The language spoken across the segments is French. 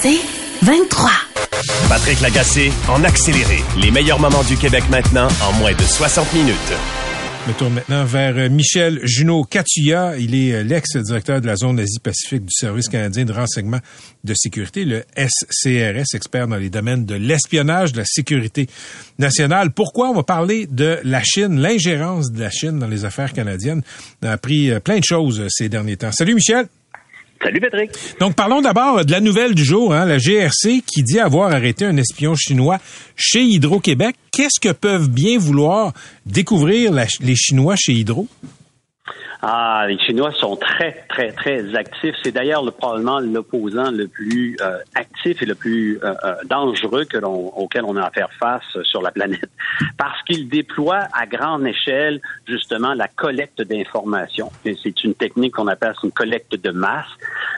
C'est 23. Patrick Lagacé en accéléré. Les meilleurs moments du Québec maintenant en moins de 60 minutes. Je me tourne maintenant vers euh, Michel Junot Catuya. Il est euh, l'ex-directeur de la zone Asie-Pacifique du Service canadien de renseignement de sécurité, le SCRS, expert dans les domaines de l'espionnage, de la sécurité nationale. Pourquoi on va parler de la Chine, l'ingérence de la Chine dans les affaires canadiennes? On a appris euh, plein de choses ces derniers temps. Salut Michel. Salut Patrick. Donc parlons d'abord de la nouvelle du jour, hein, la GRC qui dit avoir arrêté un espion chinois chez Hydro-Québec. Qu'est-ce que peuvent bien vouloir découvrir les Chinois chez Hydro? Ah, les Chinois sont très, très, très actifs. C'est d'ailleurs probablement l'opposant le plus euh, actif et le plus euh, euh, dangereux que l'on, auquel on a à faire face sur la planète, parce qu'ils déploient à grande échelle justement la collecte d'informations. c'est une technique qu'on appelle une collecte de masse.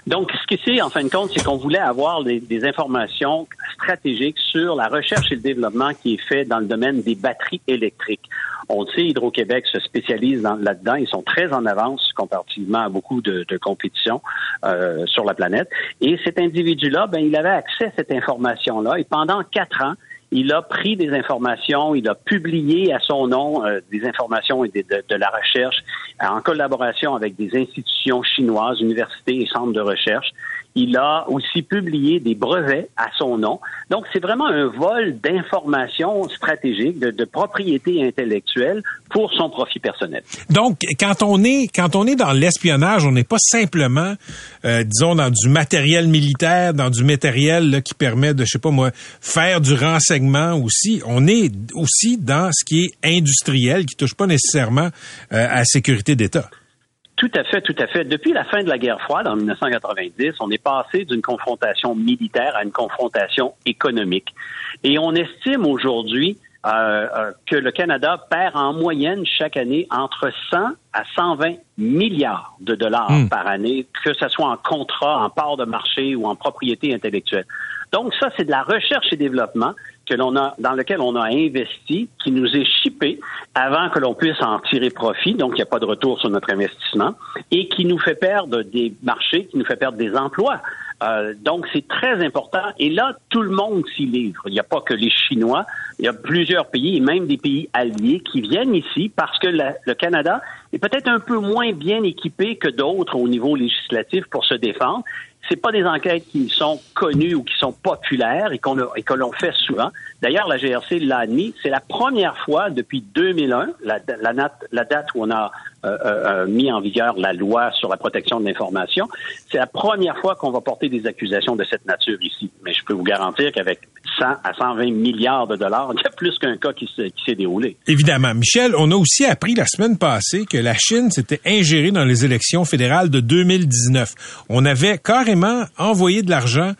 Donc, ce qui c'est en fin de compte, c'est qu'on voulait avoir des, des informations stratégiques sur la recherche et le développement qui est fait dans le domaine des batteries électriques. On sait, Hydro-Québec se spécialise là-dedans. Ils sont très en comparativement à beaucoup de, compétitions euh, sur la planète. Et cet individu-là, ben, il avait accès à cette information-là. Et pendant quatre ans, il a pris des informations, il a publié à son nom euh, des informations et de, la recherche en collaboration avec des institutions chinoises, universités et centres de recherche. Il a aussi publié des brevets à son nom. Donc, c'est vraiment un vol d'informations stratégiques, de, de propriété intellectuelle pour son profit personnel. Donc, quand on est quand on est dans l'espionnage, on n'est pas simplement, euh, disons, dans du matériel militaire, dans du matériel qui permet de, je sais pas moi, faire du renseignement aussi. On est aussi dans ce qui est industriel, qui touche pas nécessairement euh, à la sécurité d'État. Tout à fait, tout à fait. Depuis la fin de la guerre froide en 1990, on est passé d'une confrontation militaire à une confrontation économique. Et on estime aujourd'hui euh, euh, que le Canada perd en moyenne chaque année entre 100 à 120 milliards de dollars hmm. par année, que ce soit en contrat, en part de marché ou en propriété intellectuelle. Donc ça, c'est de la recherche et développement que l'on a, dans lequel on a investi, qui nous est chippé avant que l'on puisse en tirer profit, donc il n'y a pas de retour sur notre investissement, et qui nous fait perdre des marchés, qui nous fait perdre des emplois. Euh, donc, c'est très important. Et là, tout le monde s'y livre. Il n'y a pas que les Chinois. Il y a plusieurs pays, et même des pays alliés, qui viennent ici parce que le Canada est peut-être un peu moins bien équipé que d'autres au niveau législatif pour se défendre c'est pas des enquêtes qui sont connues ou qui sont populaires et qu'on et que l'on fait souvent. D'ailleurs, la GRC l'a admis. C'est la première fois depuis 2001, la, la, la date où on a euh, euh, euh, mis en vigueur la loi sur la protection de l'information. C'est la première fois qu'on va porter des accusations de cette nature ici. Mais je peux vous garantir qu'avec 100 à 120 milliards de dollars, il y a plus qu'un cas qui s'est déroulé. Évidemment. Michel, on a aussi appris la semaine passée que la Chine s'était ingérée dans les élections fédérales de 2019. On avait carrément envoyé de l'argent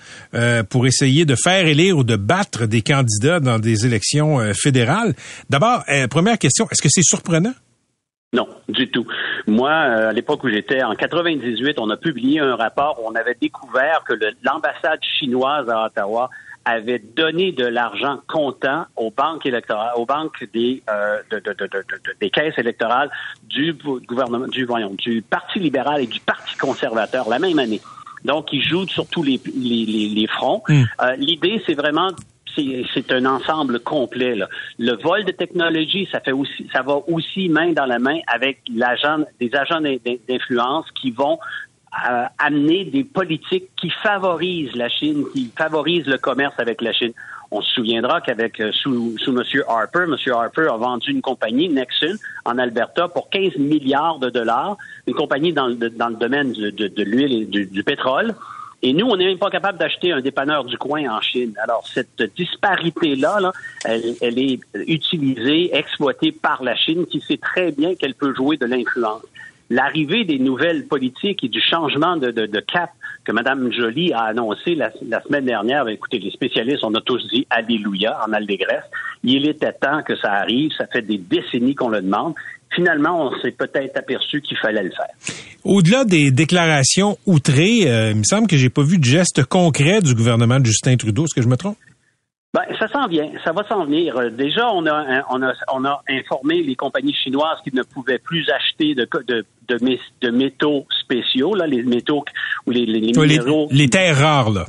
pour essayer de faire élire ou de battre des candidats dans des élections fédérales. D'abord, première question, est-ce que c'est surprenant? Non, du tout. Moi, euh, à l'époque où j'étais, en 98, on a publié un rapport où on avait découvert que l'ambassade chinoise à Ottawa avait donné de l'argent comptant aux banques électorales, aux banques des, euh, des caisses électorales du gouvernement, du, voyons, du Parti libéral et du Parti conservateur la même année. Donc, ils jouent sur tous les, les, les, fronts. Hmm. Euh, l'idée, c'est vraiment c'est un ensemble complet. Le vol de technologie, ça fait aussi, ça va aussi main dans la main avec des agents d'influence qui vont euh, amener des politiques qui favorisent la Chine, qui favorisent le commerce avec la Chine. On se souviendra qu'avec euh, sous, sous M. Harper, M. Harper a vendu une compagnie, Nexon, en Alberta, pour 15 milliards de dollars, une compagnie dans le, dans le domaine de, de, l'huile et du pétrole. Et nous, on n'est même pas capable d'acheter un dépanneur du coin en Chine. Alors, cette disparité-là, elle, est utilisée, exploitée par la Chine, qui sait très bien qu'elle peut jouer de l'influence. l'arrivée des nouvelles politiques et du changement de, cap que Mme Joly a annoncé la, la, semaine dernière, ben, écoutez, les spécialistes, on a tous dit Alléluia en allégresse. Il était temps que ça arrive. Ça fait des décennies qu'on le demande. Finalement, on s'est peut-être aperçu qu'il fallait le faire. Au-delà des déclarations outrées, euh, il me semble que j'ai pas vu de geste concret du gouvernement de Justin Trudeau. Est-ce que je me trompe? Ben, ça s'en vient, ça va s'en venir. Euh, déjà, on a, on a, on a informé les compagnies chinoises qu'ils ne pouvaient plus acheter de, de, de, de métaux spéciaux, là, les métaux ou les, les, minéraux. Les, les terres rares, là.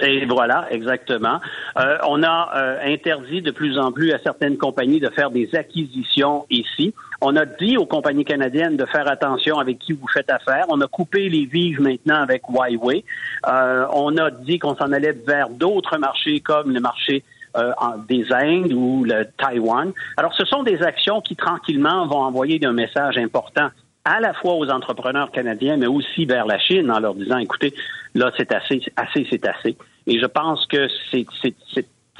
Et voilà, exactement. Euh, on a euh, interdit de plus en plus à certaines compagnies de faire des acquisitions ici. On a dit aux compagnies canadiennes de faire attention avec qui vous faites affaire. On a coupé les vives maintenant avec Huawei. Euh, on a dit qu'on s'en allait vers d'autres marchés comme le marché euh, des Indes ou le Taïwan. Alors, ce sont des actions qui tranquillement vont envoyer un message important à la fois aux entrepreneurs canadiens, mais aussi vers la Chine en leur disant, écoutez, là, c'est assez, assez, c'est assez. Et je pense que c'est,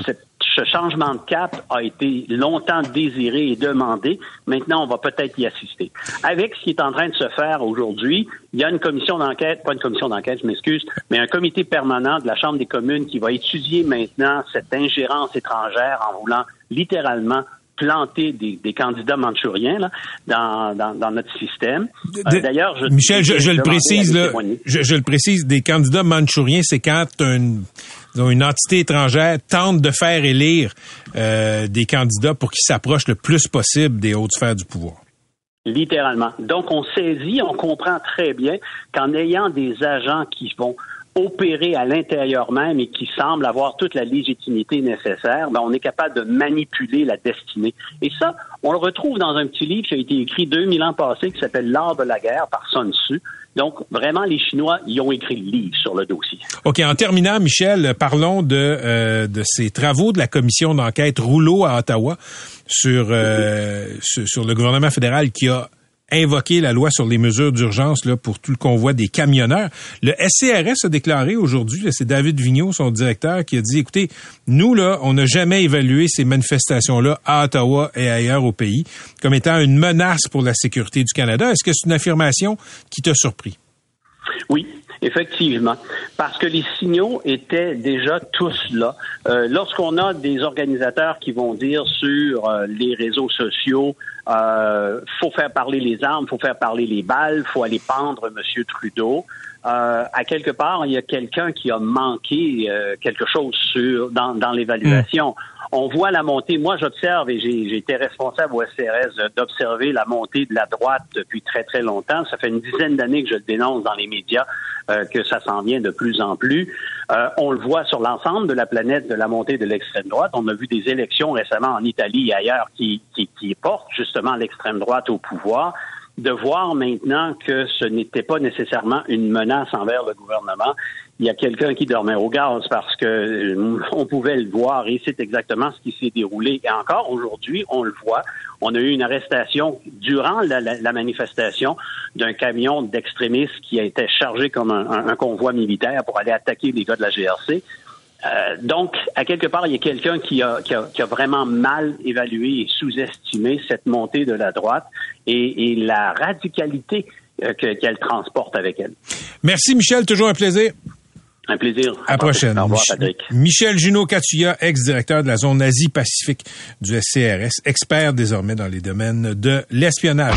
ce changement de cap a été longtemps désiré et demandé. Maintenant, on va peut-être y assister. Avec ce qui est en train de se faire aujourd'hui, il y a une commission d'enquête, pas une commission d'enquête, je m'excuse, mais un comité permanent de la Chambre des communes qui va étudier maintenant cette ingérence étrangère en voulant littéralement planter des, des candidats manchouriens là, dans, dans, dans notre système. Euh, D'ailleurs, je, Michel, je, je le précise, là, je, je, le précise, des candidats manchouriens, c'est quand une, une entité étrangère tente de faire élire euh, des candidats pour qu'ils s'approchent le plus possible des hautes sphères du pouvoir. Littéralement. Donc, on saisit, on comprend très bien qu'en ayant des agents qui vont opérer à l'intérieur même et qui semble avoir toute la légitimité nécessaire, ben on est capable de manipuler la destinée. Et ça, on le retrouve dans un petit livre qui a été écrit 2000 ans passés qui s'appelle L'art de la guerre par Sun Tzu. Donc, vraiment, les Chinois, ils ont écrit le livre sur le dossier. OK. En terminant, Michel, parlons de, euh, de ces travaux de la commission d'enquête Rouleau à Ottawa sur, euh, sur, sur le gouvernement fédéral qui a invoquer la loi sur les mesures d'urgence là pour tout le convoi des camionneurs. Le SCRS a déclaré aujourd'hui, c'est David Vigneault, son directeur, qui a dit écoutez, nous là, on n'a jamais évalué ces manifestations-là à Ottawa et ailleurs au pays comme étant une menace pour la sécurité du Canada. Est-ce que c'est une affirmation qui t'a surpris? Oui, Effectivement, parce que les signaux étaient déjà tous là. Euh, Lorsqu'on a des organisateurs qui vont dire sur euh, les réseaux sociaux, euh, faut faire parler les armes, faut faire parler les balles, faut aller pendre M. Trudeau. Euh, à quelque part, il y a quelqu'un qui a manqué euh, quelque chose sur dans, l'évaluation. On voit la montée. Moi, j'observe et j'ai été responsable au SRS d'observer la montée de la droite depuis très, très longtemps. Ça fait une dizaine d'années que je le dénonce dans les médias, euh, que ça s'en vient de plus en plus. Euh, on le voit sur l'ensemble de la planète de la montée de l'extrême droite. On a vu des élections récemment en Italie et ailleurs qui portent justement l'extrême droite au pouvoir de voir maintenant que ce n'était pas nécessairement une menace envers le gouvernement. Il y a quelqu'un qui dormait au gaz parce que euh, on pouvait le voir et c'est exactement ce qui s'est déroulé. Et encore aujourd'hui, on le voit. On a eu une arrestation durant la, manifestation d'un camion d'extrémistes qui a été chargé comme un, convoi militaire pour aller attaquer les gars de la GRC. Euh, donc, à quelque part, il y a quelqu'un qui a, qui, a, qui a, vraiment mal évalué et sous-estimé cette montée de la droite et, et la radicalité euh, qu'elle transporte avec elle. Merci, Michel. Toujours un plaisir. Un plaisir. À, la prochaine. Au revoir, Patrick. Michel Junot Katuya, ex-directeur de la zone Asie-Pacifique du SCRS, expert désormais dans les domaines de l'espionnage.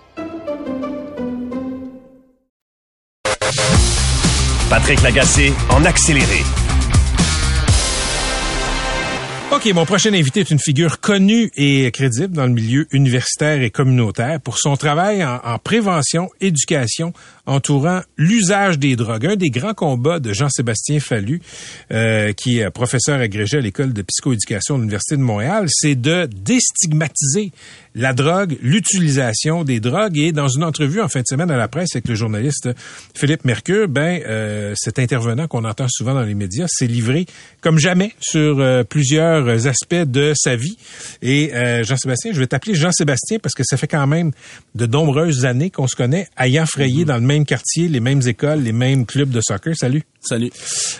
Patrick Lagacé en accéléré. OK, mon prochain invité est une figure connue et crédible dans le milieu universitaire et communautaire pour son travail en, en prévention, éducation, entourant l'usage des drogues. Un des grands combats de Jean-Sébastien Fallu, euh, qui est professeur agrégé à l'École de psychoéducation de l'Université de Montréal, c'est de déstigmatiser la drogue, l'utilisation des drogues. Et dans une entrevue en fin de semaine à la presse avec le journaliste Philippe Mercure, ben euh, cet intervenant qu'on entend souvent dans les médias s'est livré comme jamais sur euh, plusieurs aspects de sa vie. Et euh, Jean-Sébastien, je vais t'appeler Jean-Sébastien parce que ça fait quand même de nombreuses années qu'on se connaît, ayant frayé mm-hmm. dans le même quartier, les mêmes écoles, les mêmes clubs de soccer. Salut. Salut.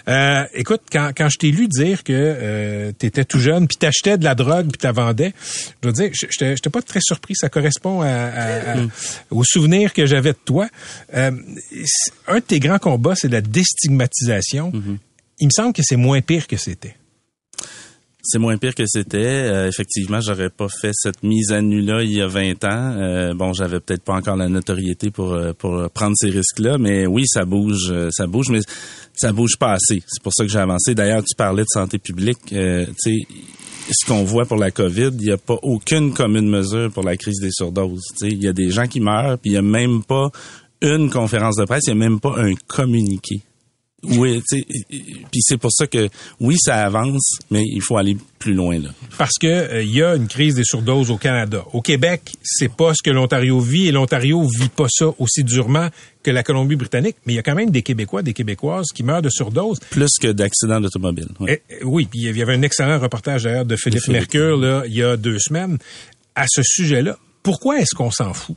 Euh, écoute, quand, quand je t'ai lu dire que euh, tu étais tout jeune, puis t'achetais de la drogue, puis t'as vendais, je dois dire, je n'étais pas très surpris. Ça correspond à, mm. au souvenir que j'avais de toi. Euh, un de tes grands combats, c'est la déstigmatisation. Mm-hmm. Il me semble que c'est moins pire que c'était. C'est moins pire que c'était. Euh, effectivement, j'aurais pas fait cette mise à nu-là il y a 20 ans. Euh, bon, j'avais peut-être pas encore la notoriété pour euh, pour prendre ces risques-là, mais oui, ça bouge, ça bouge, mais ça bouge pas assez. C'est pour ça que j'ai avancé. D'ailleurs, tu parlais de santé publique. tu sais, ce qu'on voit pour la COVID, il n'y a pas aucune commune mesure pour la crise des surdoses. Il y a des gens qui meurent, puis il n'y a même pas une conférence de presse, il n'y a même pas un communiqué. Oui, puis c'est pour ça que oui, ça avance, mais il faut aller plus loin là. Parce que euh, il y a une crise des surdoses au Canada. Au Québec, c'est pas ce que l'Ontario vit et l'Ontario vit pas ça aussi durement que la Colombie-Britannique, mais il y a quand même des Québécois, des Québécoises qui meurent de surdose. Plus que d'accidents d'automobile. Oui. Oui, puis il y avait un excellent reportage d'ailleurs de Philippe, de Philippe Mercure là, il y a deux semaines à ce sujet-là. Pourquoi est-ce qu'on s'en fout?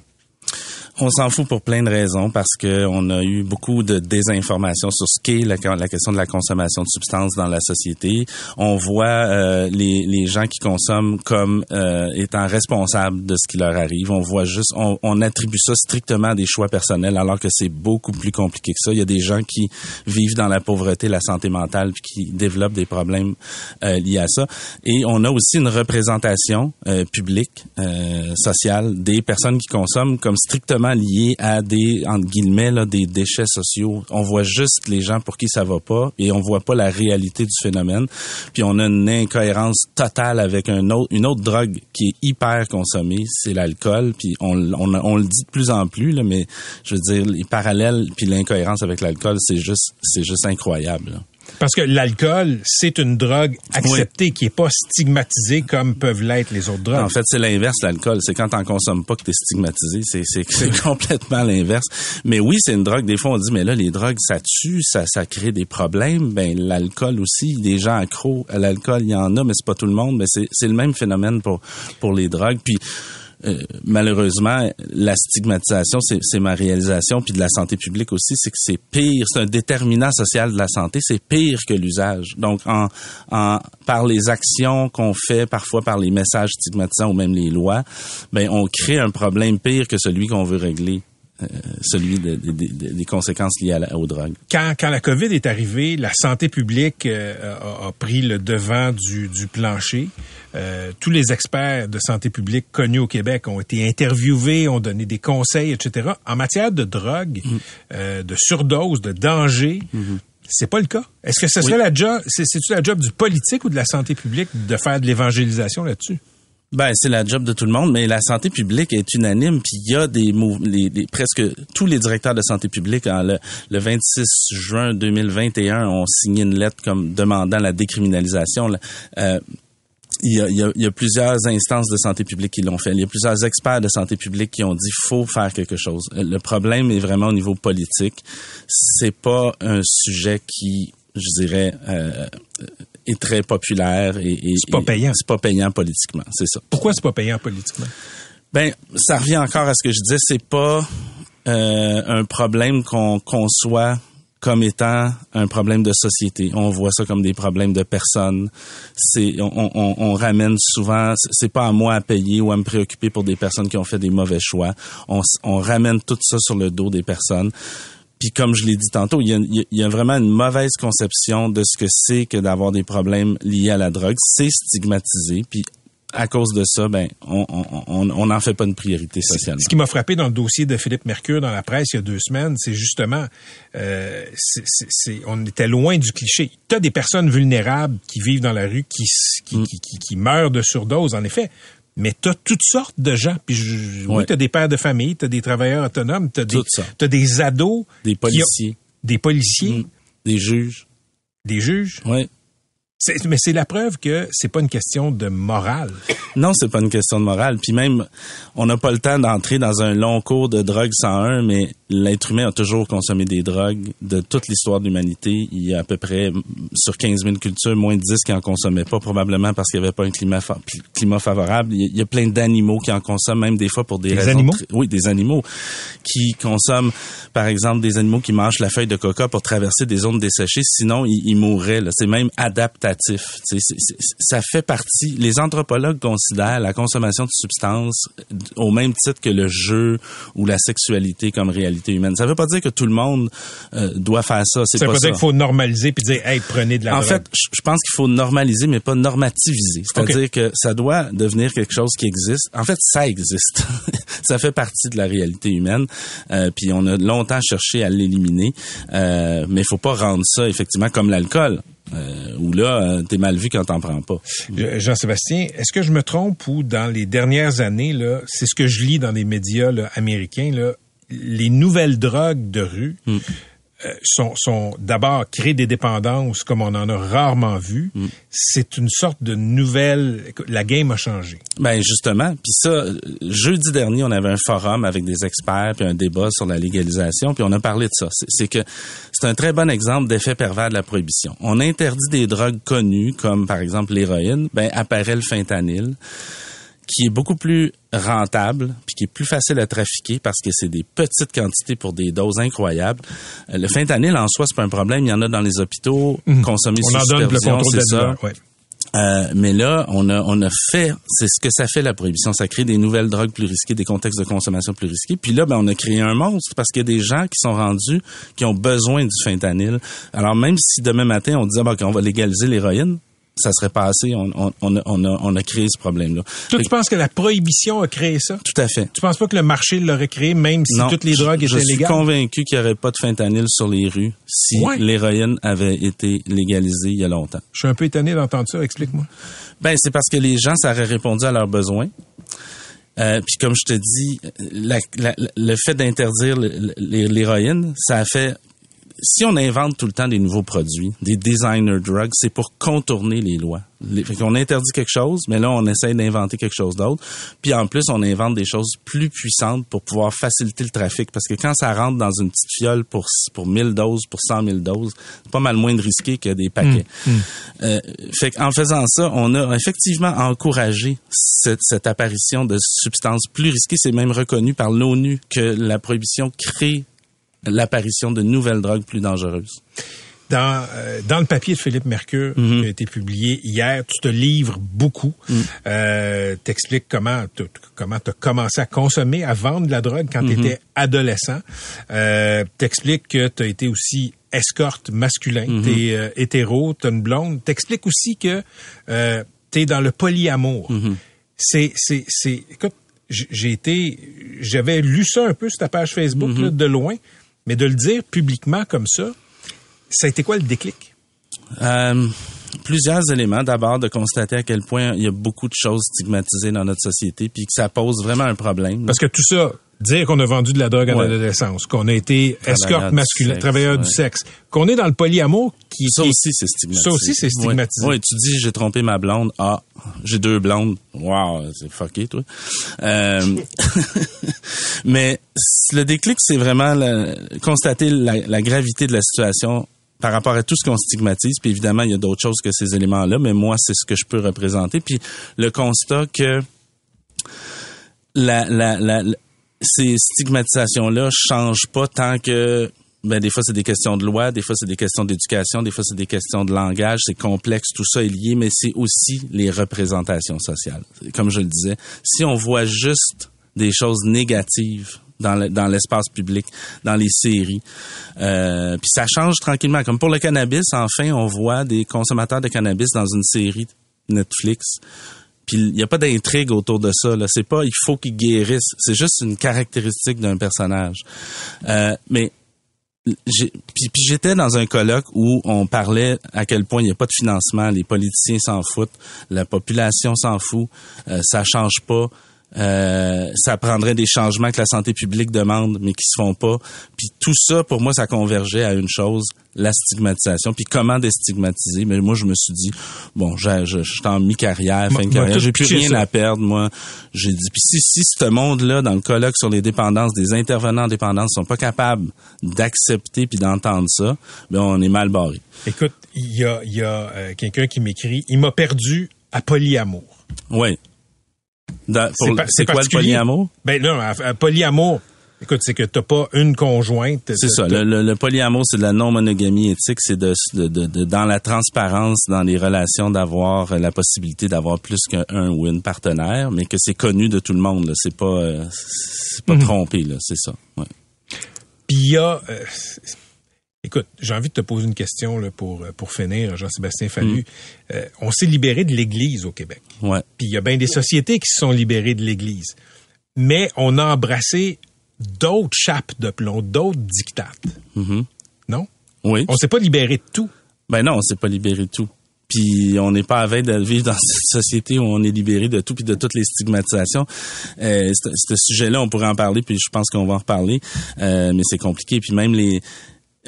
On s'en fout pour plein de raisons parce que on a eu beaucoup de désinformation sur ce qu'est la, question de la consommation de substances dans la société. On voit euh, les, gens qui consomment comme euh, étant responsables de ce qui leur arrive. On voit juste, on, attribue ça strictement à des choix personnels alors que c'est beaucoup plus compliqué que ça. Il y a des gens qui vivent dans la pauvreté, la santé mentale, puis qui développent des problèmes euh, liés à ça. Et on a aussi une représentation publique, sociale des personnes qui consomment comme strictement lié à des entre guillemets des déchets sociaux. On voit juste les gens pour qui ça va pas et on voit pas la réalité du phénomène. Puis on a une incohérence totale avec un autre, une autre drogue qui est hyper consommée, c'est l'alcool. Puis on, on, on, le dit de plus en plus là, mais je veux dire les parallèles puis l'incohérence avec l'alcool, c'est juste c'est juste incroyable. Parce que l'alcool, c'est une drogue acceptée qui est pas stigmatisée comme peuvent l'être les autres drogues. En fait, c'est l'inverse, l'alcool. C'est quand t'en consommes pas que t'es stigmatisé. C'est complètement l'inverse. Mais oui, c'est une drogue. Des fois, on dit, mais là, les drogues, ça tue, ça, ça crée des problèmes. Ben, l'alcool aussi, des gens accros à l'alcool, il y en a, mais c'est pas tout le monde. Mais c'est le même phénomène pour, pour les drogues. Puis, euh, malheureusement, la stigmatisation, c'est ma réalisation, puis de la santé publique aussi, c'est que c'est pire, c'est un déterminant social de la santé, c'est pire que l'usage. Donc, en, en, par les actions qu'on fait, parfois par les messages stigmatisants ou même les lois, ben on crée un problème pire que celui qu'on veut régler. Euh, celui des conséquences liées à aux drogues. Quand, quand la COVID est arrivée, la santé publique euh, a, pris le devant du, du plancher. Euh, tous les experts de santé publique connus au Québec ont été interviewés, ont donné des conseils, etc. En matière de drogue, mm. euh, de surdose, de danger, mm-hmm. c'est pas le cas. Est-ce que ce serait la job, c'est-tu la job du politique ou de la santé publique de faire de l'évangélisation là-dessus? Ben, c'est la job de tout le monde, mais la santé publique est unanime, puis il y a des mouvements, presque tous les directeurs de santé publique, hein, le, le, 26 juin 2021, ont signé une lettre comme demandant la décriminalisation. Euh, il y, a, y a, il y, a, plusieurs instances de santé publique qui l'ont fait. Il y a plusieurs experts de santé publique qui ont dit faut faire quelque chose. Le problème est vraiment au niveau politique. C'est pas un sujet qui, je dirais, euh, est très populaire et, et c'est pas payant. C'est pas payant politiquement, c'est ça. Pourquoi c'est pas payant politiquement? Ben, ça revient encore à ce que je disais. C'est pas euh, un problème qu'on conçoit comme étant un problème de société. On voit ça comme des problèmes de personnes. C'est, on, on, on, ramène souvent, c'est pas à moi à payer ou à me préoccuper pour des personnes qui ont fait des mauvais choix. On, on ramène tout ça sur le dos des personnes. Puis comme je l'ai dit tantôt, il y, a, il y, a, vraiment une mauvaise conception de ce que c'est que d'avoir des problèmes liés à la drogue. C'est stigmatisé. Puis à cause de ça, ben, on n'en fait pas une priorité sociale. Ce qui m'a frappé dans le dossier de Philippe Mercure dans la presse il y a deux semaines, c'est justement, euh, on était loin du cliché. Tu as des personnes vulnérables qui vivent dans la rue, qui, qui, mm. qui, qui, meurent de surdose, en effet. Mais tu as toutes sortes de gens. Puis oui, tu as des pères de famille, tu as des travailleurs autonomes, tu as, as, des ados. Des policiers. des policiers. Mm. Des juges. Des juges. Oui Mais c'est la preuve que c'est pas une question de morale. Non, c'est pas une question de morale. Puis même, on n'a pas le temps d'entrer dans un long cours de drogue 101, mais l'être humain a toujours consommé des drogues de toute l'histoire de l'humanité. Il y a à peu près, sur 15 000 cultures, moins de 10 qui en consommaient pas, probablement parce qu'il n'y avait pas un climat, fa- climat favorable. Il y a- plein d'animaux qui en consomment, même des fois pour des, Des raisons animaux? Oui, des animaux qui consomment, par exemple, des animaux qui mangent la feuille de coca pour traverser des zones desséchées. Sinon, ils, ils mourraient. C'est même ça fait partie. Les anthropologues considèrent la consommation de substances au même titre que le jeu ou la sexualité comme réalité humaine. Ça veut pas dire que tout le monde euh, doit faire ça. C'est Ça pas veut pas ça. dire qu'il faut normaliser puis dire, hey, prenez de la En drogue. fait, je pense qu'il faut normaliser, mais pas normativiser. C'est-à-dire que ça doit devenir quelque chose qui existe. En fait, ça existe. ça fait partie de la réalité humaine. Euh, puis on a longtemps cherché à l'éliminer, euh, mais il faut pas rendre ça effectivement comme l'alcool. Euh, où là, euh, t'es mal vu quand t'en prends pas. Je- Jean-Sébastien, est-ce que je me trompe ou dans les dernières années, là, c'est ce que je lis dans les médias là, américains, là, les nouvelles drogues de rue Hmm. Euh, sont, sont d'abord créer des dépendances comme on en a rarement vu. Hmm. C'est une sorte de nouvelle... La game a changé. Ben justement, puis ça, jeudi dernier, on avait un forum avec des experts puis un débat sur la légalisation, puis on a parlé de ça. C'est c'est que c'est un très bon exemple d'effet pervers de la prohibition. On interdit des drogues connues comme par exemple l'héroïne, ben apparaît le fentanyl qui est beaucoup plus rentable puis qui est plus facile à trafiquer parce que c'est des petites quantités pour des doses incroyables. Euh, Le fentanyl en soi c'est pas un problème, il y en a dans les hôpitaux, consommé On sous en donne le contrôle de ça. Ouais. Euh, mais là, on a, on a fait, c'est ce que ça fait la prohibition. Ça crée des nouvelles drogues plus risquées, des contextes de consommation plus risqués. Puis là, ben, on a créé un monstre parce qu'il y a des gens qui sont rendus, qui ont besoin du fentanyl. Alors même si demain matin on disait, ben, qu'on va légaliser l'héroïne, ça serait passé. On, on, on, a, on, a, on a créé ce problème-là. Toi, tu penses que la prohibition a créé ça? Tout à fait. Tu penses pas que le marché l'aurait créé même si non, toutes les drogues je, je étaient suis légales? convaincu qu'il n'y aurait pas de fentanyl sur les rues si Ouais. l'héroïne avait été légalisée il y a longtemps. Je suis un peu étonné d'entendre ça. Explique-moi. Ben, c'est parce que les gens, ça aurait répondu à leurs besoins. Euh, puis comme je te dis, la- la- le fait d'interdire l'héroïne, ça a fait... Si on invente tout le temps des nouveaux produits, des designer drugs, c'est pour contourner les lois. Les, fait qu'on interdit quelque chose, mais là, on essaye d'inventer quelque chose d'autre. Puis en plus, on invente des choses plus puissantes pour pouvoir faciliter le trafic. Parce que quand ça rentre dans une petite fiole pour, pour 1000 doses, pour 100 000 doses, c'est pas mal moins de risqué que des paquets. Euh, fait qu'en faisant ça, on a effectivement encouragé cette, cette apparition de substances plus risquées. C'est même reconnu par l'ONU que la prohibition crée l'apparition de nouvelles drogues plus dangereuses. Dans, euh, dans le papier de Philippe Mercure Mhm. qui a été publié hier, tu te livres beaucoup. Mm. Euh, T'expliques comment tu comment as commencé à consommer, à vendre de la drogue quand Mhm. tu étais adolescent. Euh, T'expliques que tu as été aussi escorte masculin, Mhm. t'es euh, hétéro, t'as une blonde. T'expliques aussi que euh, t'es dans le polyamour. Mhm. C'est, c'est, c'est, écoute, j'ai été, j'avais lu ça un peu sur ta page Facebook Mhm. là, de loin, mais de le dire publiquement comme ça, ça a été quoi le déclic? Euh, plusieurs éléments. D'abord, de constater à quel point il y a beaucoup de choses stigmatisées dans notre société, puis que ça pose vraiment un problème. Parce que tout ça, dire qu'on a vendu de la drogue en Ouais. adolescence, qu'on a été escorte masculin, travailleur du ouais. sexe, qu'on est dans le polyamour qui, Ça aussi, c'est stigmatisé. Ça aussi, c'est stigmatisé. Oui, tu dis, j'ai trompé ma blonde. Ah, j'ai deux blondes. Wow, c'est fucké, toi. Euh, mais le déclic, c'est vraiment le- constater la, la gravité de la situation par rapport à tout ce qu'on stigmatise. Puis évidemment, il y a d'autres choses que ces éléments-là, mais moi, c'est ce que je peux représenter. Puis le constat que la, ces stigmatisations-là changent pas tant que ben, des fois, c'est des questions de loi, des fois, c'est des questions d'éducation, des fois, c'est des questions de langage, c'est complexe, tout ça est lié, mais c'est aussi les représentations sociales. Comme je le disais, si on voit juste des choses négatives dans le- dans l'espace public, dans les séries, euh, puis ça change tranquillement. Comme pour le cannabis, enfin, on voit des consommateurs de cannabis dans une série Netflix. Puis il n'y a pas d'intrigue autour de ça. C'est pas il faut qu'il guérisse. C'est juste une caractéristique d'un personnage. Euh, mais puis j'étais dans un colloque où on parlait à quel point il n'y a pas de financement, les politiciens s'en foutent, la population s'en fout, euh, ça change pas. Euh, ça prendrait des changements que la santé publique demande, mais qui se font pas. Puis tout ça, pour moi, ça convergeait à une chose, la stigmatisation. Puis comment déstigmatiser? Mais moi, je me suis dit, bon, je, je, suis en mi-carrière, fin de carrière, j'ai plus rien à perdre. Moi, j'ai dit, puis si, si ce monde-là, dans le colloque sur les dépendances, des intervenants en dépendance sont pas capables d'accepter puis d'entendre ça, ben on est mal barré. Écoute, il y a, y a euh, quelqu'un qui m'écrit, il m'a perdu à polyamour. Oui. C'est quoi le polyamour? Ben là, polyamour, Écoute, c'est que t'as pas une conjointe. C'est ça. Le, polyamour, c'est de la non-monogamie éthique. C'est de, de, dans la transparence, dans les relations, d'avoir la possibilité d'avoir plus qu'un ou une partenaire, mais que c'est connu de tout le monde. C'est pas, euh, c'est pas mhm. trompé. Là, c'est ça. Ouais. Puis il y a. Euh, écoute, j'ai envie de te poser une question là, pour, pour finir, Jean-Sébastien Fallu. Euh, on s'est libéré de l'Église au Québec. Ouais. Puis il y a bien des sociétés qui se sont libérées de l'Église. Mais on a embrassé d'autres chapes de plomb, d'autres dictates. Mm-hmm. Non? Oui. On s'est pas libéré de tout. Ben non, on s'est pas libéré de tout. Puis on n'est pas à veille de vivre dans cette société où on est libéré de tout puis de toutes les stigmatisations. Euh, ce sujet-là, on pourrait en parler, puis je pense qu'on va en reparler, euh, mais c'est compliqué. Puis même les,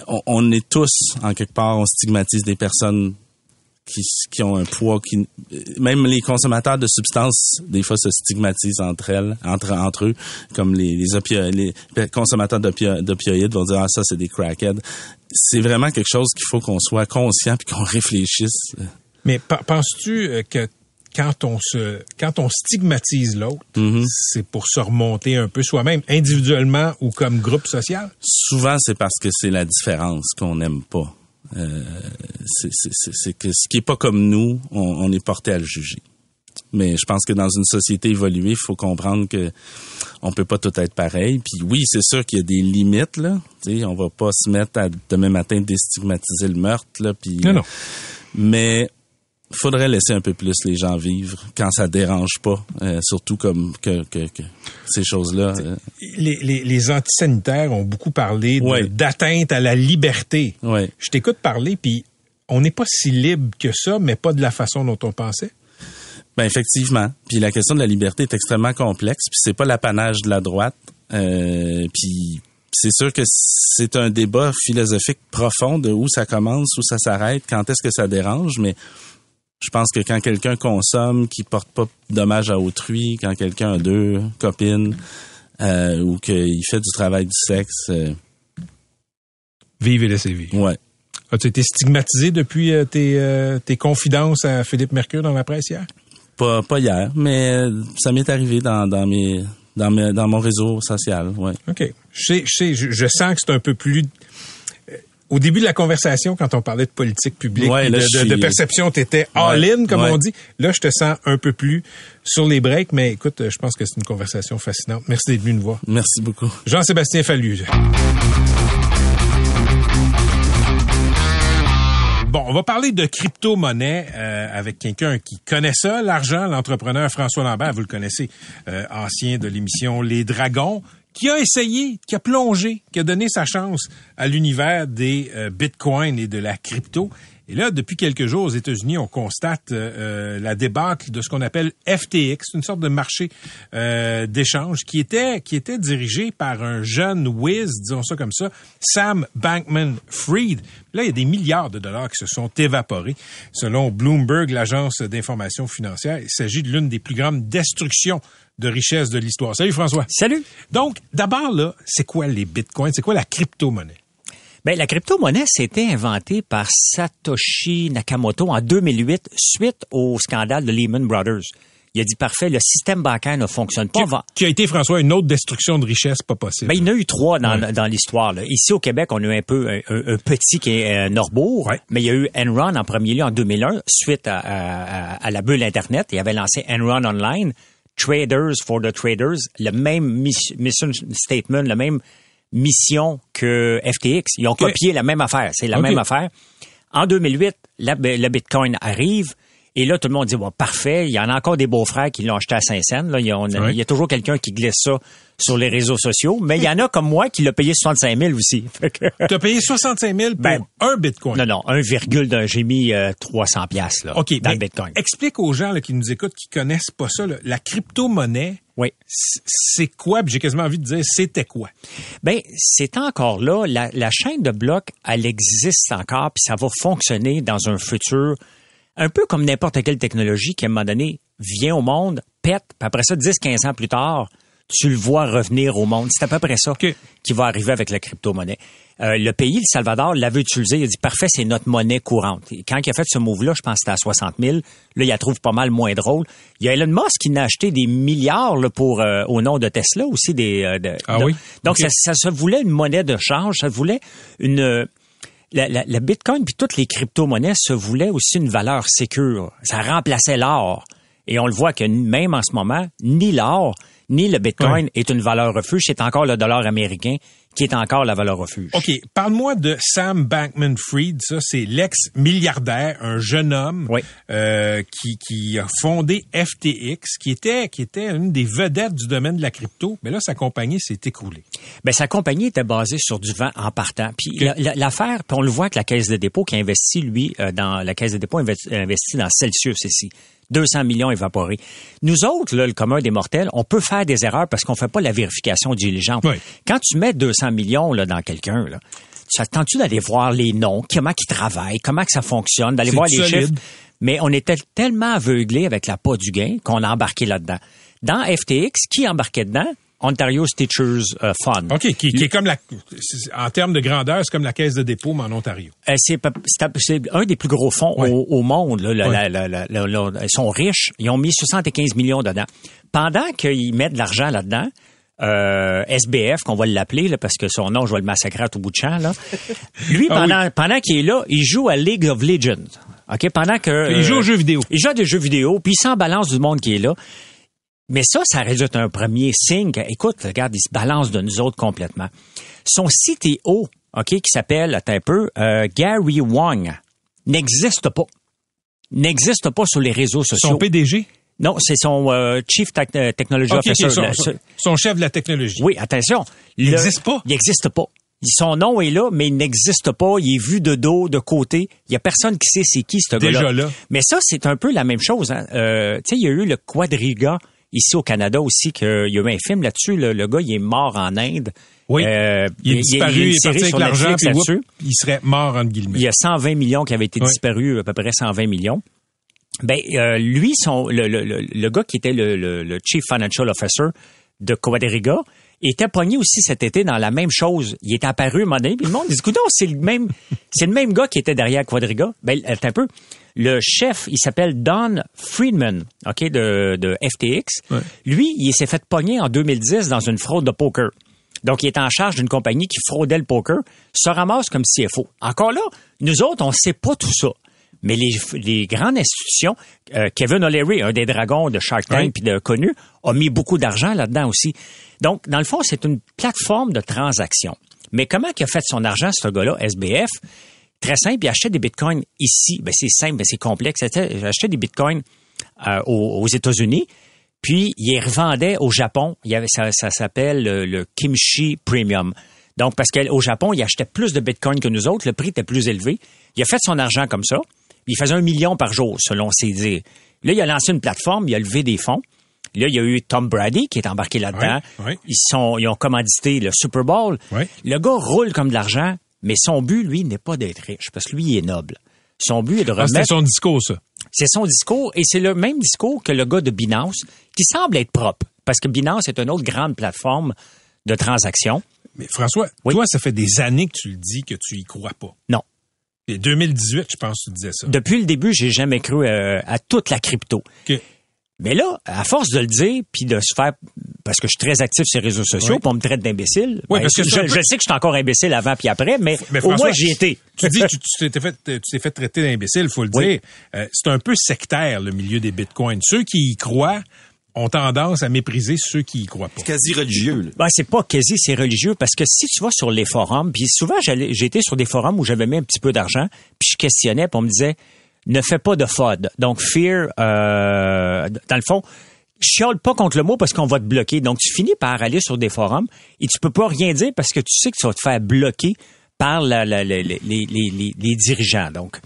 on, est tous en quelque part, on stigmatise des personnes qui, qui ont un poids qui même les consommateurs de substances des fois se stigmatisent entre elles entre entre eux comme les les, les consommateurs d'opioïdes vont dire ah ça c'est des crackheads. C'est vraiment quelque chose qu'il faut qu'on soit conscient puis qu'on réfléchisse. Mais penses-tu euh, que quand on se quand on stigmatise l'autre, mm-hmm. c'est pour se remonter un peu soi-même, individuellement ou comme groupe social? Souvent, c'est parce que c'est la différence qu'on n'aime pas. Euh, c'est que ce qui est pas comme nous, on, est porté à le juger. Mais je pense que dans une société évoluée, il faut comprendre que on peut pas tout être pareil. Puis oui, c'est sûr qu'il y a des limites là. sais, on va pas se mettre à demain matin déstigmatiser le meurtre là. Puis, non, non. Mais faudrait laisser un peu plus les gens vivre quand ça dérange pas, euh, surtout comme que, que, que ces choses-là. Euh. Les, les, les, antisanitaires ont beaucoup parlé d'atteinte à la liberté. Ouais. Je t'écoute parler, puis on n'est pas si libre que ça, mais pas de la façon dont on pensait. Ben effectivement. Puis la question de la liberté est extrêmement complexe, puis c'est pas l'apanage de la droite. Euh, puis c'est sûr que c'est un débat philosophique profond de où ça commence, où ça s'arrête, quand est-ce que ça dérange, mais je pense que quand quelqu'un consomme, qui porte pas dommage à autrui, quand quelqu'un a deux copines euh, ou qu'il fait du travail du sexe. Euh, Vive et laissez vivre. Ouais. As-tu été stigmatisé depuis euh, tes, tes confidences à Philippe Mercure dans la presse hier? Pas, pas hier, mais ça m'est arrivé dans, dans mes dans, mes, dans mon réseau social, ouais. OK. Je sais, je, je sens que c'est un peu plus au début de la conversation, quand on parlait de politique publique, de, perception, tu étais all-in, comme on dit. Là, je te sens un peu plus sur les breaks, mais écoute, je pense que c'est une conversation fascinante. Merci d'être venu nous voir. Merci beaucoup. Jean-Sébastien Fallu. Bon, on va parler de crypto-monnaie euh, avec quelqu'un qui connaît ça, l'argent, l'entrepreneur François Lambert, vous le connaissez, euh, ancien de l'émission Les Dragons qui a essayé, qui a plongé, qui a donné sa chance à l'univers des euh, bitcoins et de la crypto. Et là, depuis quelques jours aux États-Unis, on constate euh, euh, la débâcle de ce qu'on appelle FTX, une sorte de marché d'échange qui était qui était dirigé par un jeune whiz, disons ça comme ça, Sam Bankman-Fried. Là, il y a des milliards de dollars qui se sont évaporés. Selon Bloomberg, l'agence d'information financière, il s'agit de l'une des plus grandes destructions de richesse de l'histoire. Salut François. Salut. Donc, d'abord, là, c'est quoi les bitcoins? C'est quoi la crypto-monnaie? Bien, la crypto-monnaie, c'était inventé par Satoshi Nakamoto en 2008 suite au scandale de Lehman Brothers. Il a dit parfait, le système bancaire ne fonctionne pas. Qui, a été, François, une autre destruction de richesse pas possible. Ben, il y en a eu trois dans, dans l'histoire. Ici, au Québec, on a eu un peu un, petit qui est euh, Norbourg, mais il y a eu Enron en premier lieu en 2001, suite à, à, à la bulle Internet. Il avait lancé Enron Online. Traders for the Traders, le même mission statement, la même mission que FTX. Ils ont copié la même affaire. C'est la même affaire. En 2008, le Bitcoin arrive. Et là, tout le monde dit, bon, parfait, il y en a encore des beaux-frères qui l'ont acheté à Saint-Saëns. Là, il y, a, toujours quelqu'un qui glisse ça sur les réseaux sociaux. Mais il y en a comme moi qui l'a payé 65 000 aussi. tu as payé 65 000 pour ben, un Bitcoin? Non, non, un virgule d'un, j'ai mis 300 pièces là, dans le Bitcoin. Explique aux gens là, qui nous écoutent, qui connaissent pas ça, la crypto-monnaie, Oui. C'est quoi? J'ai quasiment envie de dire, c'était quoi? Ben, c'est encore là. La, la, chaîne de blocs, elle existe encore, puis ça va fonctionner dans un futur un peu comme n'importe quelle technologie qui, à un moment donné, vient au monde, pète, puis après ça, 10-15 ans plus tard, tu le vois revenir au monde. C'est à peu près ça qui va arriver avec la crypto-monnaie. Euh, le pays, le Salvador, l'avait utilisé. Il a dit, parfait, c'est notre monnaie courante. quand il a fait ce move-là, je pense que c'était à 60 000. Là, il la trouve pas mal moins drôle. Il y a Elon Musk qui n'a acheté des milliards pour euh, au nom de Tesla aussi. Des, euh, ah oui? Donc, ça, ça, se voulait une monnaie de change. Ça voulait une... La, la, la Bitcoin puis toutes les crypto-monnaies se voulaient aussi une valeur sécure. Ça remplaçait l'or. Et on le voit que même en ce moment, ni l'or, ni le Bitcoin est une valeur refuge, c'est encore le dollar américain qui est encore la valeur refuge. OK. Parle-moi de Sam Bankman-Fried. Ça, c'est l'ex-milliardaire, un jeune homme euh, qui, qui a fondé FTX, qui était, qui était une des vedettes du domaine de la crypto. Mais là, sa compagnie s'est écroulée. Ben, sa compagnie était basée sur du vent en partant. Puis l'affaire, on le voit que la Caisse de dépôt qui investit, lui, euh, dans la Caisse de dépôt investit dans Celsius ici. 200 millions évaporés. Nous autres, là, le commun des mortels, on peut faire des erreurs parce qu'on fait pas la vérification diligente. Quand tu mets 200 millions là, dans quelqu'un, là, tu attends-tu d'aller voir les noms, comment ils travaillent, comment que ça fonctionne, d'aller voir les chiffres? Mais on était tellement aveuglés avec la pas du gain qu'on a embarqué là-dedans. Dans FTX, qui embarquait dedans? Ontario Teachers euh, Fund. OK, qui, qui, est comme la, en termes de grandeur, c'est comme la caisse de dépôt, mais en Ontario. Euh, c'est, un des plus gros fonds au, au, monde. Là, ils sont riches. Ils ont mis 75 millions dedans. Pendant qu'ils mettent de l'argent là-dedans, euh, SBF, qu'on va l'appeler, parce que son nom, je vais le massacrer à tout bout de champ, là. Lui, ah pendant, pendant qu'il est là, il joue à League of Legends. OK? Pendant que. Il joue aux jeux vidéo. Il joue à des jeux vidéo, puis il s'en balance du monde qui est là. Mais ça, ça résulte un premier signe. Écoute, regarde, il se balance de nous autres complètement. Son CTO, OK, qui s'appelle, attends un peu, euh, Gary Wang, n'existe pas. N'existe pas sur les réseaux sociaux. Son PDG? Non, c'est son euh, Chief euh, Technology Officer. son, chef de la technologie. Oui, attention. Il n'existe pas? Il n'existe pas. Son nom est là, mais il n'existe pas. Il est vu de dos, de côté. Il y a personne qui sait c'est qui ce gars-là. Déjà là. Mais ça, c'est un peu la même chose. Hein. Euh, tu sais, il y a eu le Quadriga ici au Canada aussi qu'il y a eu un film là-dessus. Le, gars, il est mort en Inde. Oui. Euh, il est disparu, il, est parti avec l'argent, il serait mort en guillemets. Il y a 120 millions qui avaient été disparus, à peu près 120 millions. Ben, euh, lui, son, le, le, le, gars qui était le, le, Chief Financial Officer de Quadriga, était pogné aussi cet été dans la même chose. Il est apparu un moment donné, puis le monde dit, c'est le même, c'est le même gars qui était derrière Quadriga. Ben, un peu. Le chef, il s'appelle Don Friedman, OK, de, de FTX. Lui, il s'est fait pogner en 2010 dans une fraude de poker. Donc, il est en charge d'une compagnie qui fraudait le poker, se ramasse comme CFO. Encore là, nous autres, on sait pas tout ça. Mais les, les grandes institutions, euh, Kevin O'Leary, un des dragons de Shark Tank puis de connu, a mis beaucoup d'argent là-dedans aussi. Donc, dans le fond, c'est une plateforme de transaction. Mais comment il a fait son argent, ce gars-là, SBF? Très simple, il achetait des bitcoins ici. Ben, c'est simple, mais c'est complexe. Il achetait des bitcoins euh, aux, États-Unis, puis il les revendait au Japon. Il y avait, ça, ça s'appelle le, Kimchi Premium. Donc, parce qu'au Japon, il achetait plus de bitcoins que nous autres, le prix était plus élevé. Il a fait son argent comme ça. Il faisait un million par jour, selon ses dires. Là, il a lancé une plateforme, il a levé des fonds. Là, il y a eu Tom Brady qui est embarqué là-dedans. Ils sont, ils ont commandité le Super Bowl. Le gars roule comme de l'argent, mais son but, lui, n'est pas d'être riche, parce que lui, il est noble. Son but est de ah, remettre... c'est son discours, ça. C'est son discours, et c'est le même discours que le gars de Binance, qui semble être propre, parce que Binance est une autre grande plateforme de transactions. Mais François, toi, ça fait des années que tu le dis que tu y crois pas. Non. Et 2018, je pense que tu disais ça. Depuis le début, j'ai jamais cru euh, à toute la crypto. Mais là, à force de le dire, puis de se faire, parce que je suis très actif sur les réseaux sociaux, pour me traiter d'imbécile. Oui, ben, parce que je, sais que je suis encore imbécile avant puis après, mais, au moins j'y étais. Tu dis, tu, tu t'es fait, tu t'es fait traiter d'imbécile, faut le dire. Euh, c'est un peu sectaire le milieu des bitcoins. Ceux qui y croient ont tendance à mépriser ceux qui y croient pas. C'est quasi religieux. Ben, c'est pas quasi, c'est religieux parce que si tu vas sur les forums, puis souvent j'étais sur des forums où j'avais mis un petit peu d'argent, puis je questionnais, puis on me disait ne fais pas de FOD. Donc, fear, euh, dans le fond, chiale pas contre le mot parce qu'on va te bloquer. Donc, tu finis par aller sur des forums et tu peux pas rien dire parce que tu sais que tu vas te faire bloquer par la, les, les, les, dirigeants. Donc,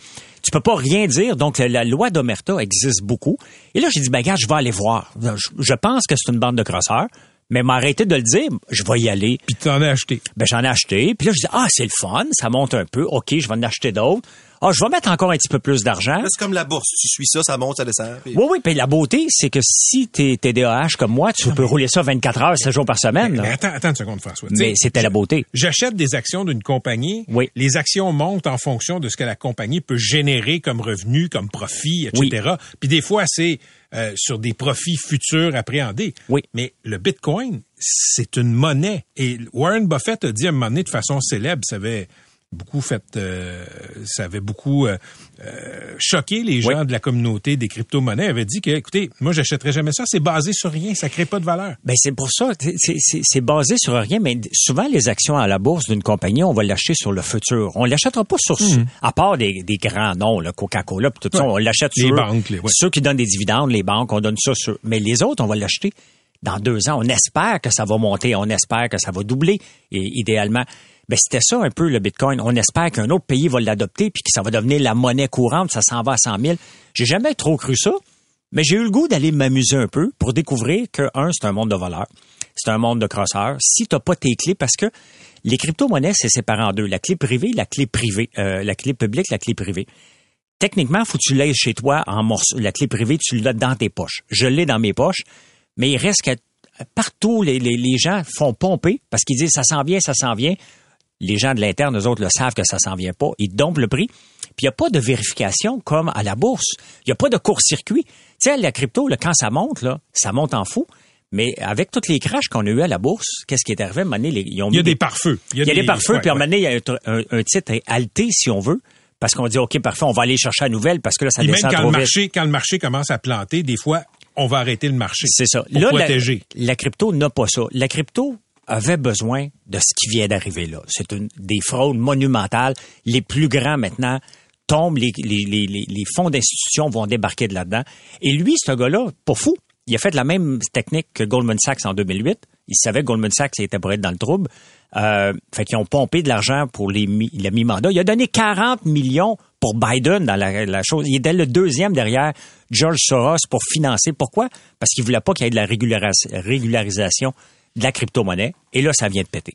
Tu peux pas rien dire. Donc, la, loi d'Omerta existe beaucoup. Et là, j'ai dit, ben, gars, je vais aller voir. Je, je pense que c'est une bande de crosseurs. Mais m'arrêter de le dire, je vais y aller. Puis tu en as acheté. Ben, j'en ai acheté. Puis là, je dis, ah, c'est le fun, ça monte un peu. OK, je vais en acheter d'autres. Ah, je vais mettre encore un petit peu plus d'argent. C'est comme la bourse. Tu suis ça, ça monte, ça descend. puis- Oui, oui, puis la beauté, c'est que si t'es TDAH comme moi, tu peux rouler ça 24 heures, 7 jours par semaine. là. Mais attends, attends une seconde, François. Mais c'était la beauté. J'achète des actions d'une compagnie. Oui. Les actions montent en fonction de ce que la compagnie peut générer comme revenu, comme profit, etc. Puis des fois, c'est euh, sur des profits futurs appréhendés. Oui. Mais le Bitcoin, c'est une monnaie. Et Warren Buffett a dit à un moment donné de façon célèbre, ça avait beaucoup fait, euh, ça avait beaucoup euh, euh, choqué les gens Oui. de la communauté des crypto-monnaies. Avait dit que, écoutez, moi, j'achèterai jamais ça. C'est basé sur rien. Ça crée pas de valeur. Ben c'est pour ça, c'est- basé sur rien, mais souvent les actions à la bourse d'une compagnie, on va l'acheter sur le futur. On l'achètera pas sur, à part des, des grands noms, le Coca-Cola, tout ça. Ouais. on l'achète Les sur banques, les- ouais. ceux qui donnent des dividendes, les banques, on donne ça sur. Mais les autres, on va l'acheter dans deux ans. On espère que ça va monter, on espère que ça va doubler, et idéalement. Ben, c'était ça un peu le Bitcoin. On espère qu'un autre pays va l'adopter puis que ça va devenir la monnaie courante, ça s'en va à 100 000. J'ai jamais trop cru ça. Mais j'ai eu le goût d'aller m'amuser un peu pour découvrir que, un, c'est un monde de voleurs. C'est un monde de crosseurs. Si t'as pas tes clés, parce que les crypto-monnaies, c'est séparé en deux. La clé privée, la clé privée. Euh, la clé publique, la clé privée. Techniquement, faut que tu l'aies chez toi en morceaux. La clé privée, tu l'as dans tes poches. Je l'ai dans mes poches, mais il reste que partout, les, les, les gens font pomper parce qu'ils disent ça s'en vient, ça s'en vient. Les gens de l'interne, eux autres, le savent que ça s'en vient pas. Ils dompent le prix. Puis il n'y a pas de vérification comme à la bourse. Il n'y a pas de court-circuit. Tu sais, la crypto, là, quand ça monte, là, ça monte en fou. Mais avec toutes les crashs qu'on a eu à la bourse, qu'est-ce qui est arrivé? À un moment donné, les- ils ont Il y a des pare-feux. il y a des pare-feux, ouais, puis à un ouais. moment donné, il y a un, tr- un- un titre alté, si on veut, parce qu'on dit, OK, parfait, on va aller chercher la nouvelle, parce que là, ça Et même descend quand trop le vite. marché, quand le marché commence à planter, des fois, on va arrêter le marché. C'est ça. Pour Là. La, crypto n'a pas ça. La crypto avait besoin de ce qui vient d'arriver là. C'est une des fraudes monumentales. Les plus grands maintenant tombent, les, fonds d'institutions vont débarquer de là-dedans. Et lui, ce gars-là, pas fou. Il a fait la même technique que Goldman Sachs en 2008. Il savait que Goldman Sachs était pour être dans le trouble. Euh, fait qu'ils ont pompé de l'argent pour les mi- le mi-mandat. Il a donné 40 millions pour Biden dans la, chose. Il était le deuxième derrière George Soros pour financer. Pourquoi? Parce qu'il voulait pas qu'il y ait de la régularis- régularisation de la crypto-monnaie. Et là, ça vient de péter.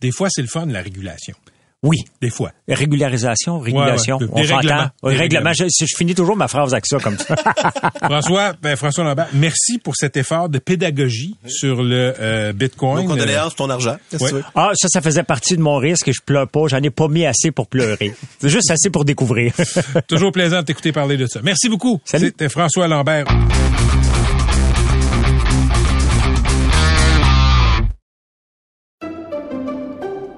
Des fois, c'est le fun, la régulation. Oui. Des fois. Régularisation, régulation. ouais. Des On s'entend. règlements. Oui, Des règlement. règlements. Je, je finis toujours ma phrase avec ça comme ça. François, ben, François Lambert, merci pour cet effort de pédagogie sur le euh, Bitcoin. Nos condoléances pour ton argent. Veux? Ah, ça, ça faisait partie de mon risque et je pleure pas. J'en ai pas mis assez pour pleurer. C'est juste assez pour découvrir. Euh, toujours plaisant de t'écouter parler de ça. Merci beaucoup. Salut. C'était François Lambert.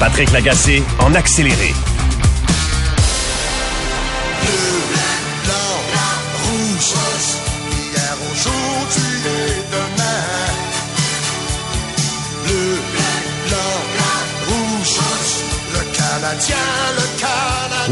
Patrick Lagacé en accéléré. Canadien, le.